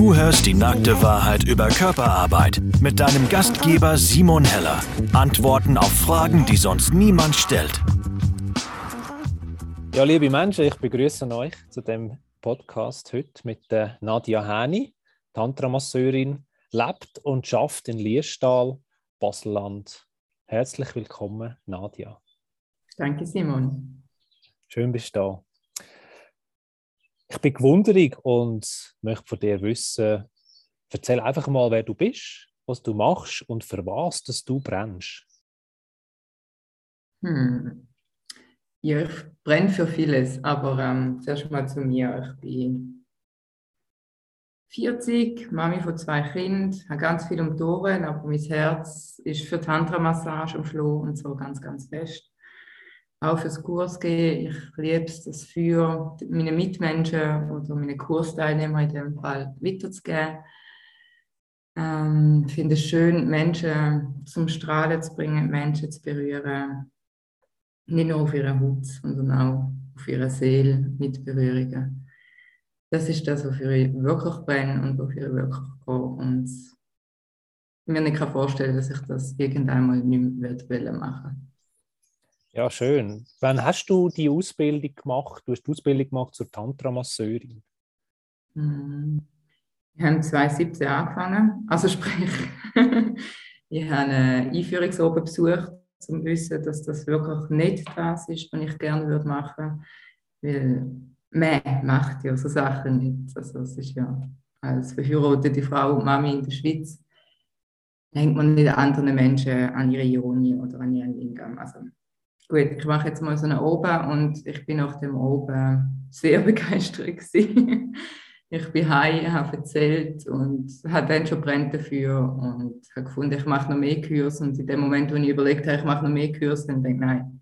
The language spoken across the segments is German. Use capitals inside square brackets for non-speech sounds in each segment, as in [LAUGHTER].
Du hörst die nackte Wahrheit über Körperarbeit mit deinem Gastgeber Simon Heller. Antworten auf Fragen, die sonst niemand stellt. Ja, liebe Menschen, ich begrüße euch zu dem Podcast heute mit der Nadia Häni, Tantra-Masseurin, lebt und schafft in Liestal, Baselland. Herzlich willkommen, Nadia. Danke, Simon. Schön bist du da. Ich bin gewundert und möchte von dir wissen, erzähl einfach mal, wer du bist, was du machst und für was dass du brennst. Hm. Ja, ich brenne für vieles, aber ähm, zuerst mal zu mir. Ich bin 40, Mami von zwei Kindern, habe ganz viel um die aber mein Herz ist für Tantra-Massage am Floh und so ganz, ganz fest auch fürs Kurs gehen. Ich liebe es, das für meine Mitmenschen oder meine Kursteilnehmer in dem Fall weiterzugeben. Ähm, finde es schön, Menschen zum Strahlen zu bringen, Menschen zu berühren. Nicht nur auf ihrer Haut, sondern auch auf ihrer Seele mit Berührungen. Das ist das, wofür ich wirklich brenne und wofür ich wirklich gehe. Und ich mir nicht vorstellen dass ich das irgendwann nicht mehr machen will. Ja, schön. Wann hast du die Ausbildung gemacht? Du hast die Ausbildung gemacht zur Tantra-Masseurin. Hm. Ich habe 2017 angefangen. Also sprich, [LAUGHS] ich habe eine Einführungsoben besucht, um zu wissen, dass das wirklich nicht das ist, was ich gerne würde machen würde. Weil man macht ja so Sachen nicht. Also es ist ja als verheiratete Frau und Mami in der Schweiz hängt man nicht anderen Menschen an ihre Ironie oder an ihren Lingam. Also gut, ich mache jetzt mal so eine Oben und ich bin nach dem Oben sehr [LAUGHS] begeistert gewesen. ich bin heim, habe erzählt und habe dann schon brennt dafür und habe gefunden, ich mache noch mehr Kurs und in dem Moment, wo ich überlegt habe, ich mache noch mehr Kurs, dann denke ich, nein,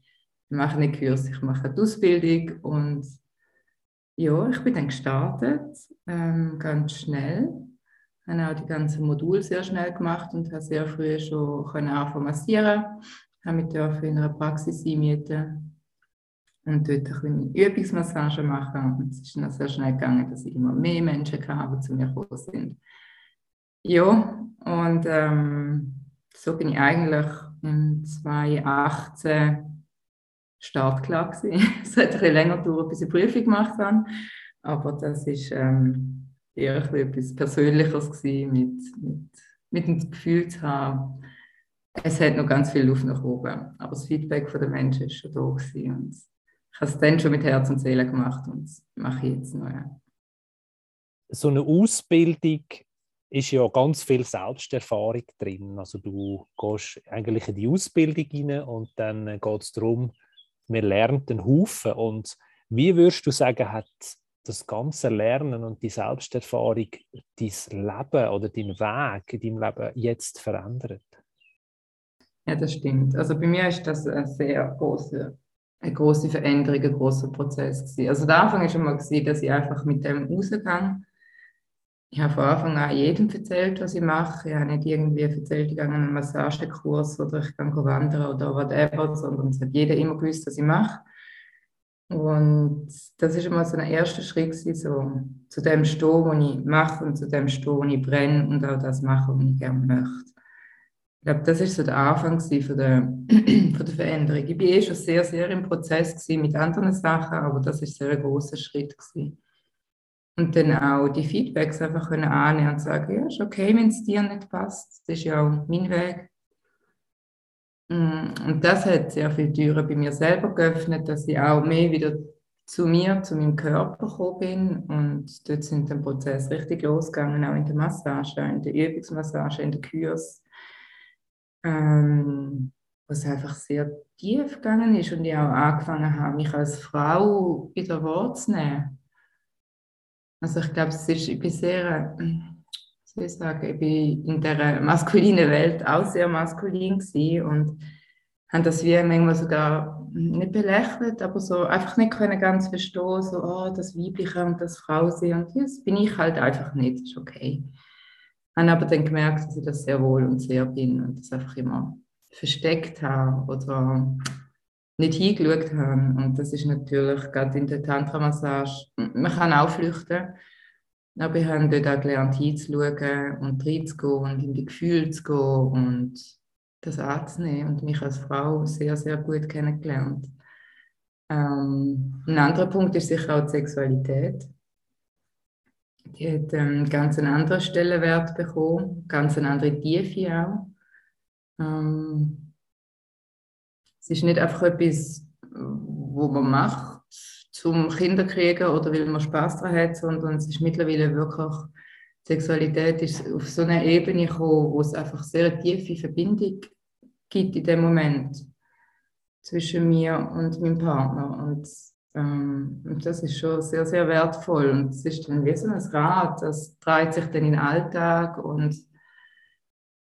ich mache nicht Kurs, ich mache die Ausbildung und ja, ich bin dann gestartet, ähm, ganz schnell. Ich habe auch die ganzen Module sehr schnell gemacht und habe sehr früh schon anfangen massieren habe mich in einer Praxis einmieten und dort ein bisschen Übungsmassage machen. Und es ist dann sehr schnell gegangen, dass ich immer mehr Menschen hatte, die zu mir gekommen sind. Ja, und ähm, so bin ich eigentlich im 2018 startklar gewesen. [LAUGHS] es hat ein bisschen länger gedauert, bis ich Prüfung gemacht habe, aber das ist ähm, eher etwas Persönliches gewesen, mit, mit, mit dem Gefühl zu haben, es hat noch ganz viel Luft nach oben. Aber das Feedback von den Menschen ist schon da gewesen. Und ich habe es dann schon mit Herz und Seele gemacht und das mache ich jetzt noch. Ja. So eine Ausbildung ist ja ganz viel Selbsterfahrung drin. Also du gehst eigentlich in die Ausbildung rein und dann geht es darum, man lernt einen Haufen. Und wie würdest du sagen, hat das ganze Lernen und die Selbsterfahrung dein Leben oder deinen Weg in deinem Leben jetzt verändert? Ja, das stimmt. Also bei mir ist das eine sehr große, eine große Veränderung, ein großer Prozess gewesen. Also der Anfang ist schon mal gewesen, dass ich einfach mit dem rausgehe. Ich habe von Anfang an jedem erzählt, was ich mache. Ich habe nicht irgendwie erzählt, ich gehe einen Massagekurs oder ich gehe wandern oder whatever, sondern es hat jeder immer gewusst, was ich mache. Und das ist immer so ein erster Schritt, so, zu dem stehen, was ich mache und zu dem stehen, wo ich brenne und auch das mache, was ich gerne möchte. Ich glaube, das ist so der Anfang von der, [CLEARS THROAT] von der Veränderung. Ich war eh schon sehr, sehr im Prozess mit anderen Sachen, aber das ist sehr ein großer Schritt. Gewesen. Und dann auch die Feedbacks einfach können annehmen und sagen, ja, ist okay, wenn es dir nicht passt. Das ist ja auch mein Weg. Mm, und das hat sehr viele Türen bei mir selber geöffnet, dass ich auch mehr wieder zu mir, zu meinem Körper gekommen bin. Und dort sind der Prozess richtig losgegangen, auch in der Massage, in der Übungsmassage, in der Kurs ähm, was einfach sehr tief gegangen ist und ich auch angefangen habe, mich als Frau wieder wahrzunehmen. Also ich glaube, es ist, ich bin sehr, soll ich sagen, ich bin in der maskulinen Welt auch sehr maskulin gewesen und habe das wie manchmal sogar nicht belächelt, aber so einfach nicht können ganz verstehen, so, oh, das Weibliche und das Frau sein und das bin ich halt einfach nicht, ist okay habe aber dann gemerkt, dass ich das sehr wohl und sehr bin und das einfach immer versteckt habe oder nicht hingeschaut habe. Und das ist natürlich gerade in der Tantra-Massage, man kann auch flüchten. Aber ich habe dort auch gelernt, hinzuschauen und reinzugehen und in die Gefühle zu gehen und das anzunehmen und mich als Frau sehr, sehr gut kennengelernt. Ähm, ein anderer Punkt ist sicher auch die Sexualität. Die hat einen ganz anderen Stellenwert bekommen, ganz eine andere Tiefe auch. Ähm, es ist nicht einfach etwas, wo man macht zum Kinderkriegen oder weil man Spaß daran hat, sondern es ist mittlerweile wirklich, Sexualität ist auf so eine Ebene gekommen, wo es einfach sehr eine tiefe Verbindung gibt in dem Moment zwischen mir und meinem Partner. Und, ähm, und das ist schon sehr, sehr wertvoll. Und es ist dann wie so ein Rad, das dreht sich dann in den Alltag und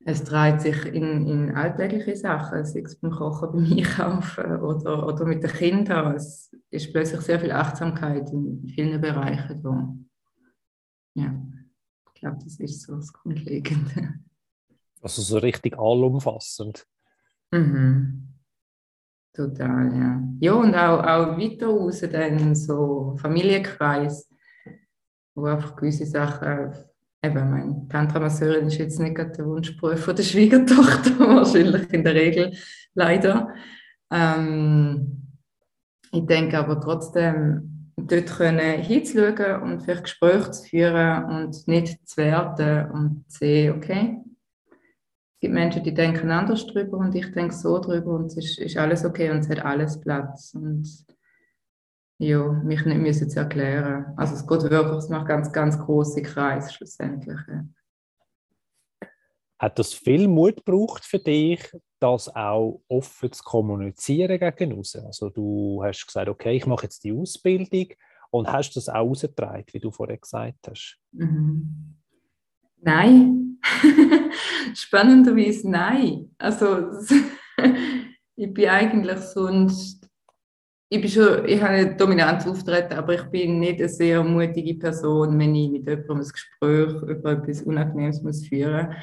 es dreht sich in, in alltägliche Sachen, sei es beim Kochen, beim Einkaufen oder, oder mit den Kindern. Es ist plötzlich sehr viel Achtsamkeit in vielen Bereichen da. Ja, ich glaube, das ist so das Grundlegende. Also so richtig allumfassend. Mhm. Total, ja. Ja, und auch, auch weiter raus, dann so Familienkreis, wo einfach gewisse Sachen eben, mein Tantra-Masseurin ist jetzt nicht der Wunschberuf der Schwiegertochter, [LAUGHS] wahrscheinlich in der Regel, leider. Ähm, ich denke aber trotzdem, dort können hinzuschauen und vielleicht Gespräche zu führen und nicht zu werten und zu sehen, okay, gibt Menschen, die denken anders drüber und ich denke so drüber und es ist, ist alles okay und es hat alles Platz. Und ja, mich nicht müssen zu erklären. Also es geht wirklich, es macht ganz, ganz große Kreise schlussendlich. Hat das viel Mut gebraucht für dich, das auch offen zu kommunizieren gegen? Also du hast gesagt, okay, ich mache jetzt die Ausbildung und hast das auch ausgetragen, wie du vorher gesagt hast? Mhm. Nein. [LAUGHS] Spannenderweise nein. Also [LAUGHS] ich bin eigentlich sonst ich, bin schon, ich habe ein dominantes Auftreten, aber ich bin nicht eine sehr mutige Person, wenn ich mit jemandem ein Gespräch über etwas Unangenehmes muss führen muss.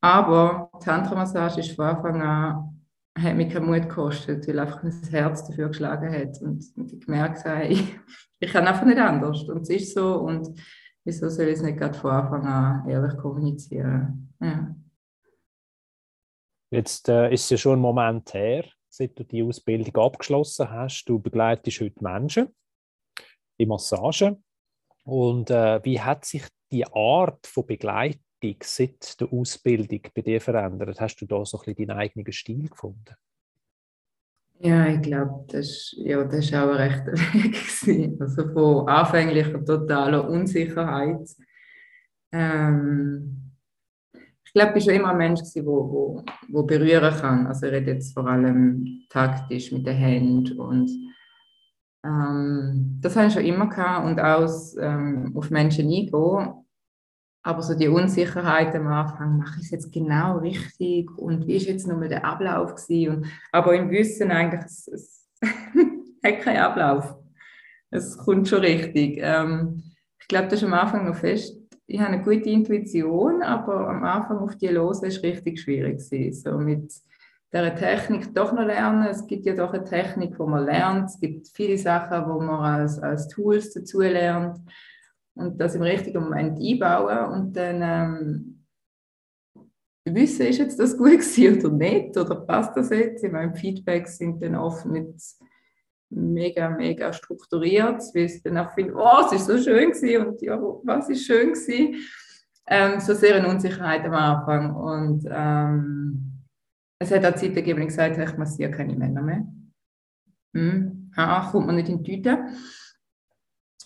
Aber Tantra-Massage ist von Anfang an, hat mich keinen Mut gekostet, weil einfach mein Herz dafür geschlagen hat und, und ich gemerkt habe, ich, [LAUGHS] ich kann einfach nicht anders und es ist so und wieso soll ich es nicht gerade von Anfang an ehrlich kommunizieren. Ja. Jetzt äh, ist es ja schon ein Moment her, seit du die Ausbildung abgeschlossen hast. Du begleitest heute Menschen in Massage. Und äh, wie hat sich die Art von Begleitung seit der Ausbildung bei dir verändert? Hast du da so ein bisschen deinen eigenen Stil gefunden? Ja, ich glaube, das, ja, auch ein rechter [LAUGHS] Weg. Gewesen. Also von anfänglicher totaler Unsicherheit ähm, glaube, ich war schon immer ein Mensch, der wo, wo, wo berühren kann. Also ich rede jetzt vor allem taktisch mit den Händen und ähm, das habe ich schon immer gehabt und auch ähm, auf Menschen eingehen. Aber so die Unsicherheit am Anfang, mache ich es jetzt genau richtig und wie ist jetzt nochmal der Ablauf gewesen? Und, aber im Wissen eigentlich, es, es [LAUGHS] hat keinen Ablauf. Es kommt schon richtig. Ähm, ich glaube, das ist am Anfang noch fest ich habe eine gute Intuition, aber am Anfang auf die los ist richtig schwierig gewesen. So mit dieser Technik doch noch lernen. Es gibt ja doch eine Technik, wo man lernt. Es gibt viele Sachen, wo man als, als Tools dazu lernt und das im richtigen Moment einbauen und dann ähm, wissen, ist jetzt das gut [LAUGHS] gewesen oder nicht oder passt das jetzt? Ich meine, Feedbacks sind dann oft nicht mega, mega strukturiert, weil ich dann auch finde, oh, es ist so schön gewesen und ja, was ist schön gewesen? Ähm, so sehr eine Unsicherheit am Anfang und ähm, es hat auch Zeit gegeben, ich gesagt habe, ich massiere keine Männer mehr. Hm. Ha, kommt man nicht in die Tüte.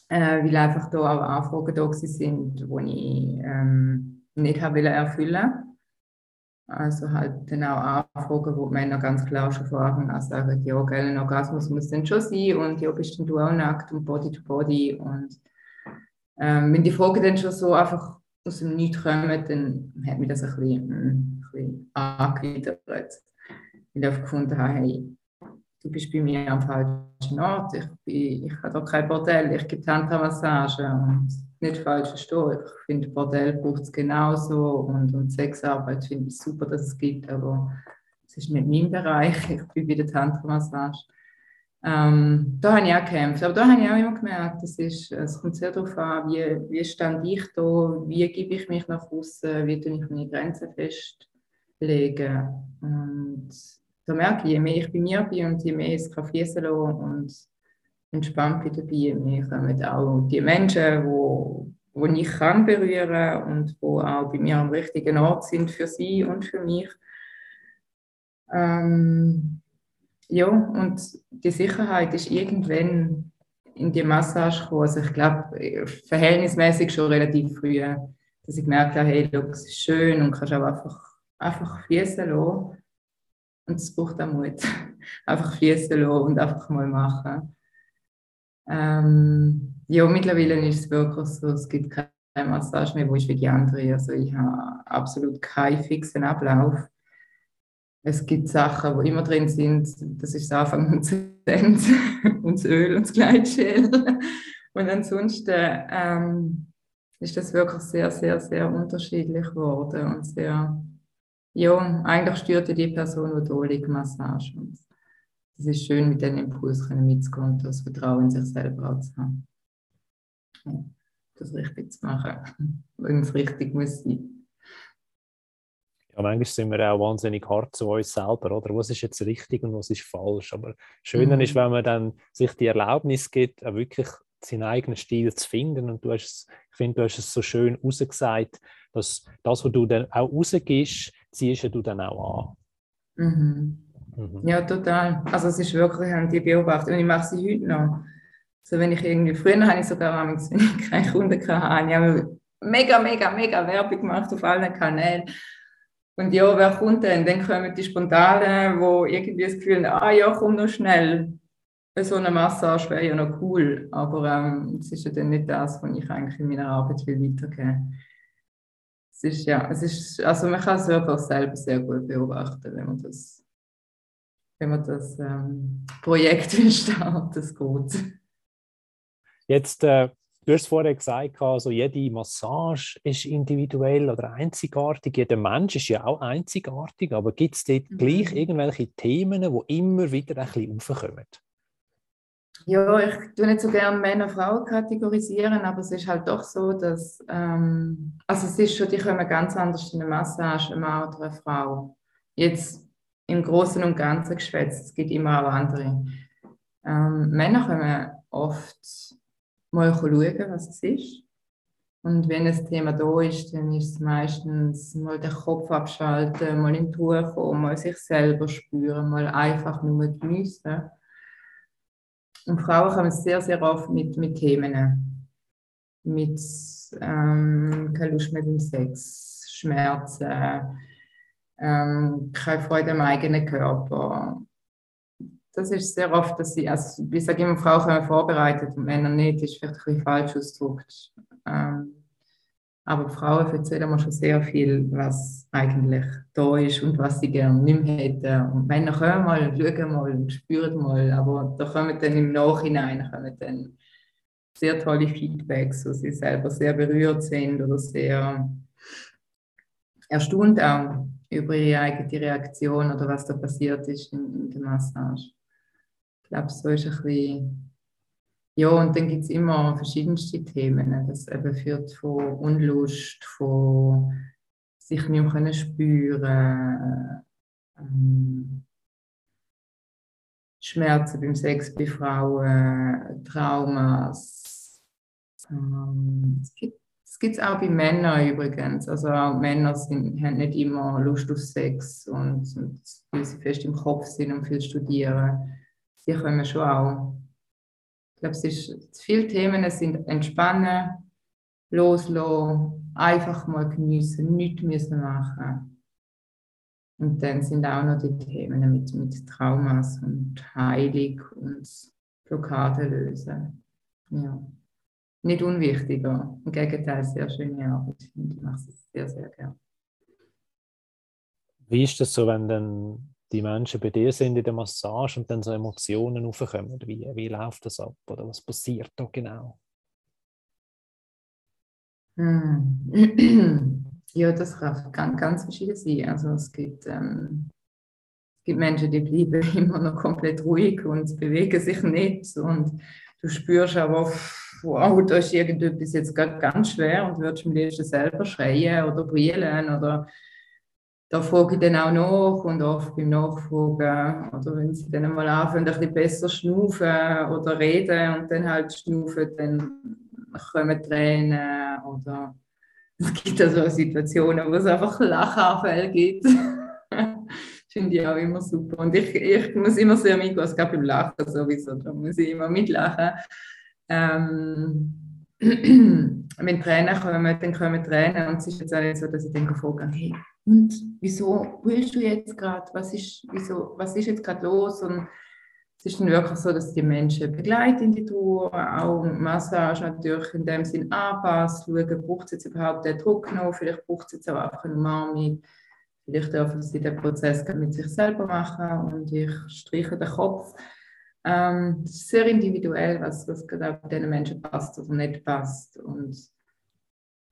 Äh, weil einfach da auch Anfragen da sind, die ich ähm, nicht habe erfüllen also halt dann auch Anfragen, wo die Männer ganz klar schon von Anfang an sagen, ja, gell, ein Orgasmus muss dann schon sein und ja, bist denn du auch nackt und Body to Body und ähm, wenn die Fragen dann schon so einfach aus dem Nichts kommen, dann hat mich das ein bisschen, hm, bisschen angewidert. Weil ich gefunden habe, hey, du bist bei mir am falschen Ort, ich, ich habe doch kein Bordell, ich gebe Tantra-Massage und nicht falsch verstehen. Ich finde, Bordell braucht es genauso und, und Sexarbeit finde ich super, dass es gibt, aber es ist nicht mein Bereich. Ich bin bei der Tantra-Massage. Ähm, da habe ich auch gekämpft, aber da habe ich auch immer gemerkt, das ist, es kommt sehr darauf an, wie, wie stand ich da, wie gebe ich mich nach außen, wie tue ich meine Grenzen festlegen. Und da merke ich, je mehr ich bei mir bin und je mehr es kann fließen lassen und entspannt bin dabei, mehr kommen auch die Menschen, wo, wo ich kann berühren und wo auch bei mir am richtigen Ort sind für sie und für mich. Ähm, ja, und die Sicherheit ist irgendwann in die Massage gekommen. Also ich glaube, verhältnismäßig schon relativ früh, dass ich gemerkt habe, hey, look, es ist schön und kannst auch einfach, einfach fließen lassen. Und es braucht auch Mut. einfach fließen lassen und einfach mal machen. Ähm, ja, mittlerweile ist es wirklich so, es gibt keine Massage mehr, wo ich wie die andere. Also ich habe absolut keinen fixen Ablauf es gibt Sachen, die immer drin sind. Das ist das Anfang und das Ende [LAUGHS] und das Öl und das Gleitschäl. [LAUGHS] Und ansonsten ähm, ist das wirklich sehr, sehr, sehr unterschiedlich geworden und sehr, ja, eigentlich stört die Person, die liegt, Massage. Und es ist schön, mit diesen Impulsen mitzugehen und das Vertrauen in sich selber auch zu haben. Ja, das richtig zu machen, [LAUGHS] wenn es richtig muss sein. Ja, manchmal sind wir auch wahnsinnig hart zu uns selber, oder? Was ist jetzt richtig und was ist falsch? Aber schöner mhm. ist, wenn man dann sich die Erlaubnis gibt, auch wirklich seinen eigenen Stil zu finden. Und du hast, ich finde, du hast es so schön rausgesagt, dass das, was du dann auch rausgibst, ziehst du dann auch an. Mhm. Mhm. Ja, total. Also es ist wirklich, haben die beobachtet und ich mache sie heute noch. So, wenn ich irgendwie, früher habe ich sogar, [LAUGHS] wenn ich keine Kunden hatte, ich habe mega, mega, mega Werbung gemacht auf allen Kanälen. Und ja, wer kommt denn? Dann kommen die Spontanen, wo irgendwie das Gefühl haben, ah ja, komm noch schnell. So eine Massage wäre ja noch cool, aber ähm, es ist ja dann nicht das, was ich eigentlich in meiner Arbeit will weitergeben Es ist ja, es ist, also man kann es wirklich selber sehr gut beobachten, wenn man das, wenn man das ähm, Projekt [LAUGHS] startet, das geht. Jetzt äh, Du hast vorher gesagt, also jede Massage ist individuell oder einzigartig. Jeder Mensch ist ja auch einzigartig, aber gibt es dort mhm. gleich irgendwelche Themen, die immer wieder ein bisschen aufkommen? Ja, ich tue nicht so gerne Männer und Frauen kategorisieren, aber es ist halt doch so, dass ähm, also es ist schon, die kommen ganz anders in eine Massage, ein Mann oder eine Frau. Jetzt im Großen und Ganzen geschwätzt, es gibt immer auch andere. Ähm, Männer kommen oft mal schauen, was es ist. Und wenn ein Thema da ist, dann ist es meistens mal den Kopf abschalten, mal in die Ruhe kommen, mal sich selber spüren, mal einfach nur geniessen. Und Frauen kommen sehr, sehr oft mit, mit Themen. Mit ähm, keine Lust mehr beim Sex, Schmerzen, ähm, keine Freude am eigenen Körper, das ist sehr oft, dass sie, also ich sage immer, Frauen können vorbereitet und Männer nicht, das ist vielleicht ein bisschen falsch ausgedrückt. Ähm, aber Frauen erzählen mir schon sehr viel, was eigentlich da ist und was sie gerne nicht mehr hätten. Und Männer kommen mal, schauen mal und spüren mal, aber da kommen dann im Nachhinein kommen dann sehr tolle Feedbacks, wo sie selber sehr berührt sind oder sehr erstaunt auch über ihre eigene Reaktion oder was da passiert ist in, in der Massage glaube, so ist ein bisschen, ja, und dann gibt es immer verschiedenste Themen. Ne? Das eben führt von Unlust, von sich nicht mehr können spüren, ähm, Schmerzen beim Sex bei Frauen, Traumas. Ähm, es gibt es auch bei Männern übrigens. Also auch Männer sind, haben nicht immer Lust auf Sex und, und weil sie fest im Kopf sind und viel studieren die kommen schon auch. Ich glaube, es ist, viele Themen sind entspannen, loslassen, einfach mal geniessen, nichts müssen machen. Und dann sind auch noch die Themen mit, mit Traumas und Heilung und Blockade lösen. Ja. Nicht unwichtiger, im Gegenteil, sehr schöne Arbeit. Ich mache es sehr, sehr gerne. Wie ist das so, wenn dann die Menschen bei dir sind in der Massage und dann so Emotionen aufkommen? Wie, wie läuft das ab oder was passiert da genau? Hm. [CLEARS THROAT] Ja, das kann ganz, verschieden sein. Also es gibt, ähm, Es gibt Menschen, die bleiben [LAUGHS] immer noch komplett ruhig und bewegen sich nicht. Und du spürst aber, wow, da ist irgendetwas jetzt ganz schwer und würdest am liebsten selber schreien oder brüllen oder da frage ich dann auch nach und oft beim Nachfragen oder wenn sie dann mal anfangen, ein bisschen besser schnaufen oder reden und dann halt schnaufen, dann kommen Tränen oder [LAUGHS] es gibt also Situationen, wo es einfach Lachanfälle gibt. [LAUGHS] finde ich auch immer super. Und ich, ich muss immer sehr mitgehen, es gab beim Lachen sowieso, da muss ich immer mitlachen. Ähm, wenn Tränen kommen, dann kommen Tränen und es ist jetzt auch nicht so, dass ich dann frage, hey, und wieso willst du jetzt gerade, was ist, wieso, was ist jetzt gerade los? Und es ist dann wirklich so, dass die Menschen begleiten in die Tour, auch Massage natürlich in dem Sinn anpasst, schauen, braucht es jetzt überhaupt den Druck noch, vielleicht braucht es jetzt auch einfach eine Umarmung, vielleicht dürfen sie den Prozess mit sich selber machen und ich streiche den Kopf. Ähm, sehr individuell, was, was gerade diesen Menschen passt oder nicht passt. Und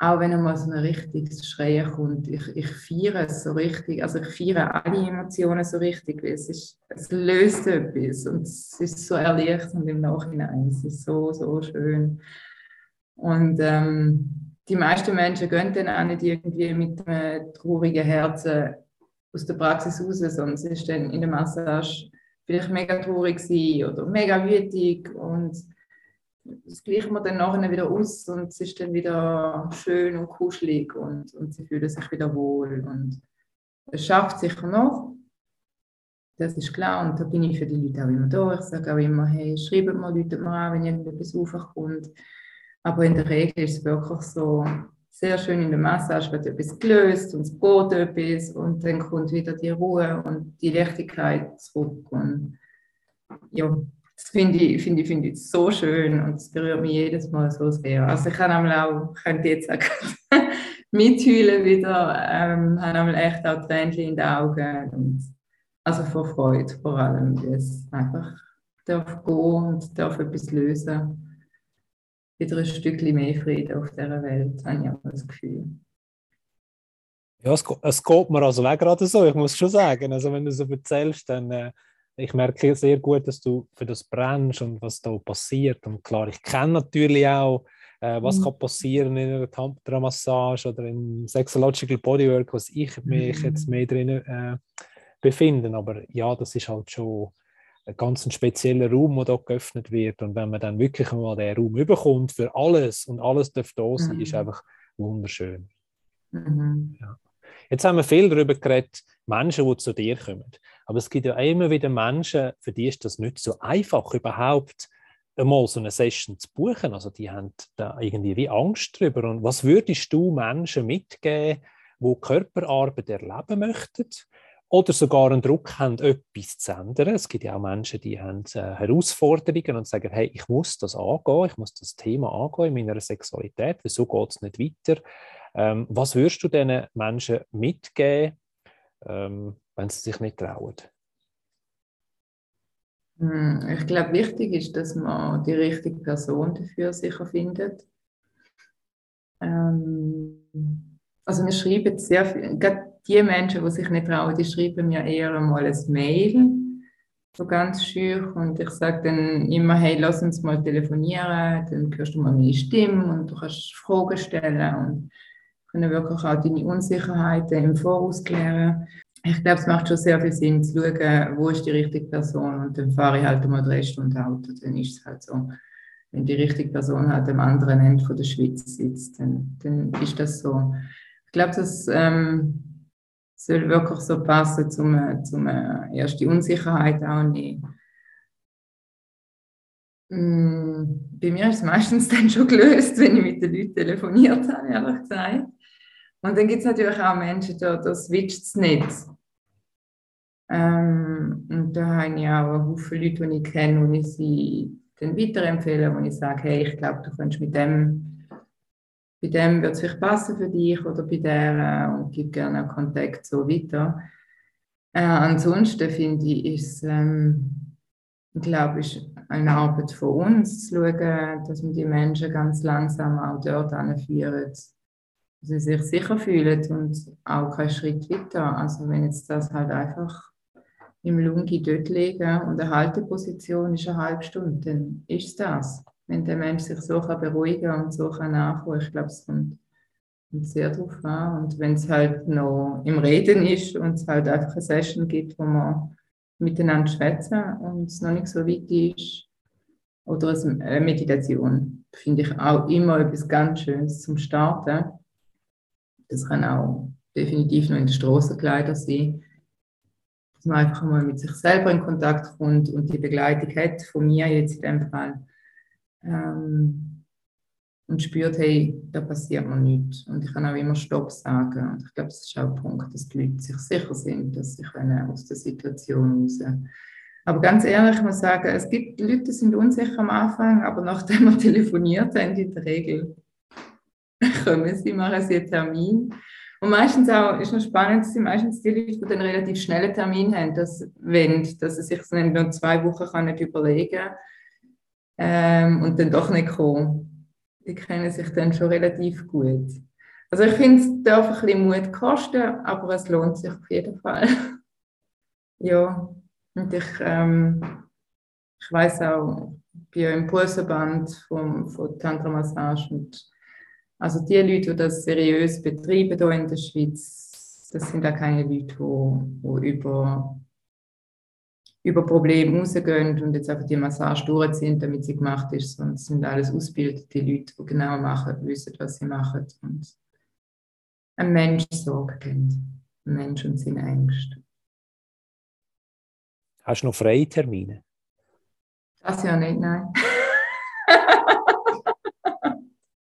auch wenn einmal so ein richtiges Schreien kommt, ich, ich feiere es so richtig, also ich feiere alle Emotionen so richtig, weil es, ist, es löst etwas und es ist so erleichternd im Nachhinein, es ist so, so schön. Und ähm, die meisten Menschen gehen dann auch nicht irgendwie mit einem traurigen Herzen aus der Praxis raus, sondern es ist dann in der Massage vielleicht mega traurig oder mega wütig und das gleichen wir dann nachher wieder aus und es ist dann wieder schön und kuschelig und, und sie fühlen sich wieder wohl und es schafft sicher noch. Das ist klar und da bin ich für die Leute auch immer da. Ich sage auch immer, hey, schreibt mir, läutet mir an, wenn irgendetwas aufkommt. Aber in der Regel ist es wirklich so sehr schön in der Massage, wird etwas gelöst und es geht etwas und dann kommt wieder die Ruhe und die Leichtigkeit zurück und ja, das finde ich, find ich, find ich so schön und es berührt mich jedes Mal so sehr. Also ich kann auch, könnte jetzt auch [LAUGHS] mitheulen wieder, ähm, habe einmal echt auch Tränen in den Augen und also vor Freude vor allem, weil es einfach darf gehen und darf etwas lösen. Wieder ein Stückchen mehr Frieden auf dieser Welt, habe ich auch das Gefühl. Ja, es, es geht mir also auch gerade so, ich muss schon sagen. Also wenn du so erzählst, dann äh, ich merke sehr gut, dass du für das brennst und was da passiert. Und klar, ich kenne natürlich auch, äh, was mhm. kann passieren in einer Tantra-Massage oder im Sexological Bodywork, was ich mich mhm. jetzt mehr drin äh, befinde. Aber ja, das ist halt schon ein ganz ein spezieller Raum, der dort geöffnet wird. Und wenn man dann wirklich mal den Raum überkommt für alles und alles darf da sein, mhm. ist einfach wunderschön. Mhm. Ja. Jetzt haben wir viel darüber geredet, Menschen, die zu dir kommen. Aber es gibt ja immer wieder Menschen, für die ist das nicht so einfach, überhaupt einmal so eine Session zu buchen. Also die haben da irgendwie wie Angst drüber. Und was würdest du Menschen mitgeben, die Körperarbeit erleben möchten oder sogar einen Druck haben, etwas zu ändern? Es gibt ja auch Menschen, die haben äh, Herausforderungen und sagen, hey, ich muss das angehen, ich muss das Thema angehen in meiner Sexualität, wieso geht es nicht weiter? Ähm, was würdest du diesen Menschen mitgeben, ähm, wenn sie sich nicht trauen? Hm, ich glaube, wichtig ist, dass man die richtige Person dafür sicher findet. Ähm, also wir schreiben sehr viel, die Menschen, die sich nicht trauen, die schreiben mir eher mal ein Mail, so ganz schür und ich sage dann immer, hey, lass uns mal telefonieren, dann hörst du mal meine Stimme und du kannst Fragen stellen und können wirklich auch deine Unsicherheiten im Voraus klären ich glaube, es macht schon sehr viel Sinn zu schauen, wo ist die richtige Person und dann fahre ich halt mal drei Stunden Auto, dann ist es halt so. Wenn die richtige Person halt am anderen Ende von der Schweiz sitzt, dann, dann ist das so. Ich glaube, das ähm, soll wirklich so passen, zum, zum erst Unsicherheit auch nicht. Mm, bei mir ist es meistens [LAUGHS] dann schon gelöst, wenn ich mit den Leuten telefoniert habe, ehrlich gesagt. Und dann gibt es natürlich auch Menschen, da, da switcht es nicht. Ähm, und da habe ich auch einen Haufen Leute, die ich kenne, und ich sie dann weiterempfehle, wo ich sage, hey, ich glaube, du könntest mit dem, bei dem wird es vielleicht passen für dich oder bei der und gib gerne auch Kontakt so weiter. Äh, ansonsten finde ich, ist ähm, ich glaube, ist eine Arbeit von uns, zu schauen, dass wir die Menschen ganz langsam auch dort anführen, sie sich sicher fühlen und auch keinen Schritt weiter. Also wenn jetzt das halt einfach im Lungi dort liegen und eine Halteposition ist eine halbe Stunde, dann ist das. Wenn der Mensch sich so kann beruhigen und so kann nachholen, ich glaube, es kommt sehr darauf an. Und wenn es halt noch im Reden ist und es halt einfach eine Session gibt, wo man miteinander schwätzen und es noch nicht so weit ist, oder eine Meditation, finde ich auch immer etwas ganz Schönes zum Starten. Das kann auch definitiv noch in den Strassenkleider sein dass man einfach mal mit sich selber in Kontakt kommt und die Begleitung hat, von mir jetzt in dem Fall. Ähm, und spürt, hey, da passiert mir nichts. Und ich kann auch immer Stopp sagen. Und ich glaube, das ist auch ein Punkt, dass die Leute sich sicher sind, dass sie können aus der Situation raus aber ganz ehrlich, ich muss sagen, es gibt Leute, die sind unsicher am Anfang, aber nachdem wir [LAUGHS] telefoniert haben, in der Regel [LAUGHS] kommen sie, machen sie einen Termin und meistens auch, ist noch spannend, sind meistens die Leute, die dann relativ schnellen Termin haben, dass, wenn, dass sie sich dann nur zwei Wochen nicht überlegen ähm, und dann doch nicht kommen. Die kennen sich dann schon relativ gut. Also ich finde, es darf ein bisschen Mut kosten, aber es lohnt sich auf jeden Fall. [LAUGHS] ja, und ich, ähm, ich weiß auch, ich bin ja im Pulsverband von, von Tantra Massage und also die Leute, die das seriös betreiben hier in der Schweiz, das sind auch keine Leute, die, die über, über Probleme rausgehen und jetzt einfach die Massage durchziehen, damit sie gemacht ist, es sind alles ausgebildete Leute, die genau machen, wissen, was sie machen und ein Mensch Sorge kennt. Ein Mensch und seine Ängste. Hast du noch freie Termine? Das ja nicht, nein.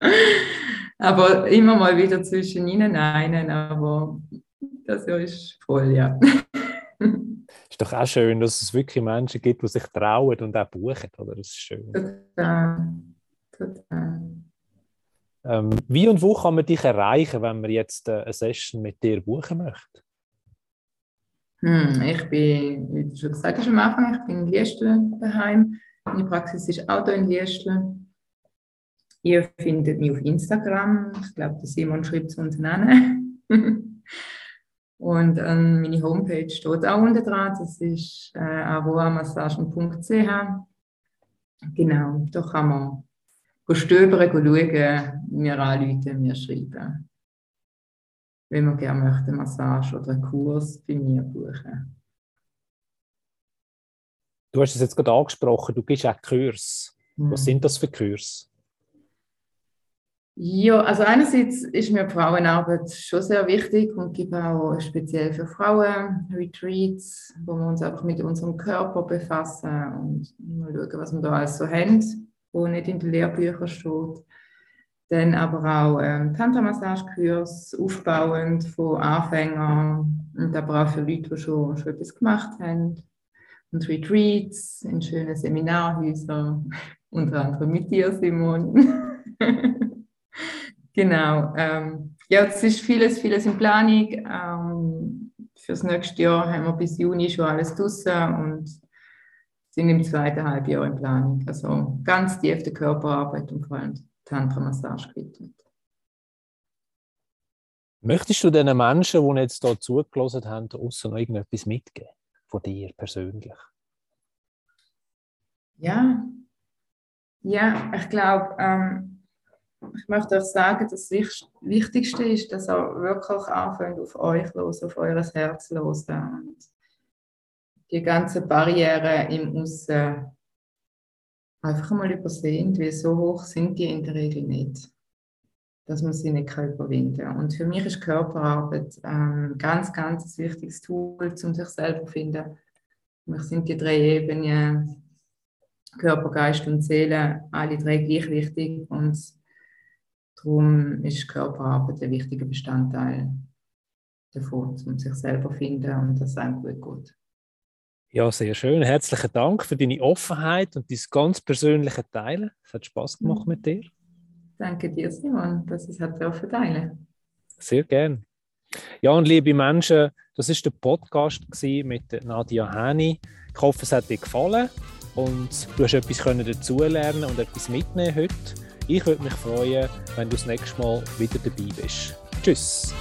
[LAUGHS] aber immer mal wieder zwischen ihnen einen, aber das Jahr ist voll, ja. [LAUGHS] ist doch auch schön, dass es wirklich Menschen gibt, die sich trauen und auch buchen, oder? Das ist schön. Total. Total. Ähm, wie und wo kann man dich erreichen, wenn man jetzt äh, eine Session mit dir buchen möchte? Hm, ich bin, wie du schon gesagt hast am Anfang, ich bin in Liestel daheim. Meine Praxis ist auch hier in Liestel. Ihr findet mich auf Instagram. Ich glaube, der Simon schreibt es unten. [LAUGHS] Und ähm, meine Homepage steht auch unten dran. Das ist äh, aroamassagen.ch. Genau, da kann man stöbern, schauen, mir anrufen, mir schreiben. Wenn man gerne möchte, eine Massage oder einen Kurs bei mir buchen. Du hast es jetzt gerade angesprochen, du gibst auch Kurs. Was hm. sind das für Kurs? Ja, also einerseits ist mir Frauenarbeit schon sehr wichtig und gibt auch speziell für Frauen Retreats, wo wir uns einfach mit unserem Körper befassen und mal schauen, was wir da alles so haben, wo nicht in den Lehrbüchern steht. Dann aber auch ähm, Tantra-Massage-Kurs, aufbauend von Anfängern und aber auch für Leute, die schon, schon etwas gemacht haben. Und Retreats in schönen Seminarhäusern, [LAUGHS] unter anderem mit dir, Simon. [LAUGHS] Genau. Ähm, ja, es ist vieles, vieles in Planung. Ähm, fürs nächste Jahr haben wir bis Juni schon alles draussen und sind im zweiten Halbjahr in Planung. Also ganz tief der Körperarbeit und vor allem Tantra-Massage gewidmet. Möchtest du den Menschen, die jetzt hier zugelassen haben, außer noch irgendetwas mitgeben von dir persönlich? Ja, ja, ich glaube, ähm, ich möchte euch sagen, das Wichtigste ist, dass ihr wirklich anfängt, auf euch los, auf euer Herz los. Die ganzen Barrieren im Aussen einfach mal übersehen, weil so hoch sind die in der Regel nicht, dass man sie nicht überwinden kann. Und für mich ist Körperarbeit ein ähm, ganz, ganz wichtiges Tool, um sich selber zu finden. Für mich sind die drei Ebenen, Körper, Geist und Seele, alle drei gleich wichtig. Und Darum ist Körperarbeit ein wichtiger Bestandteil davon, um sich selber zu finden und das einem gut geht. Ja, sehr schön. Herzlichen Dank für deine Offenheit und dein ganz persönliche Teilen. Es hat Spaß gemacht mit dir. Danke dir, Simon, dass ich es dürfen teilen Sehr gern. Ja, und liebe Menschen, das ist der Podcast mit Nadia Hani. Ich hoffe, es hat dir gefallen und du hast etwas dazulernen und etwas mitnehmen heute. Ich würde mich freuen, wenn du das nächste Mal wieder dabei bist. Tschüss!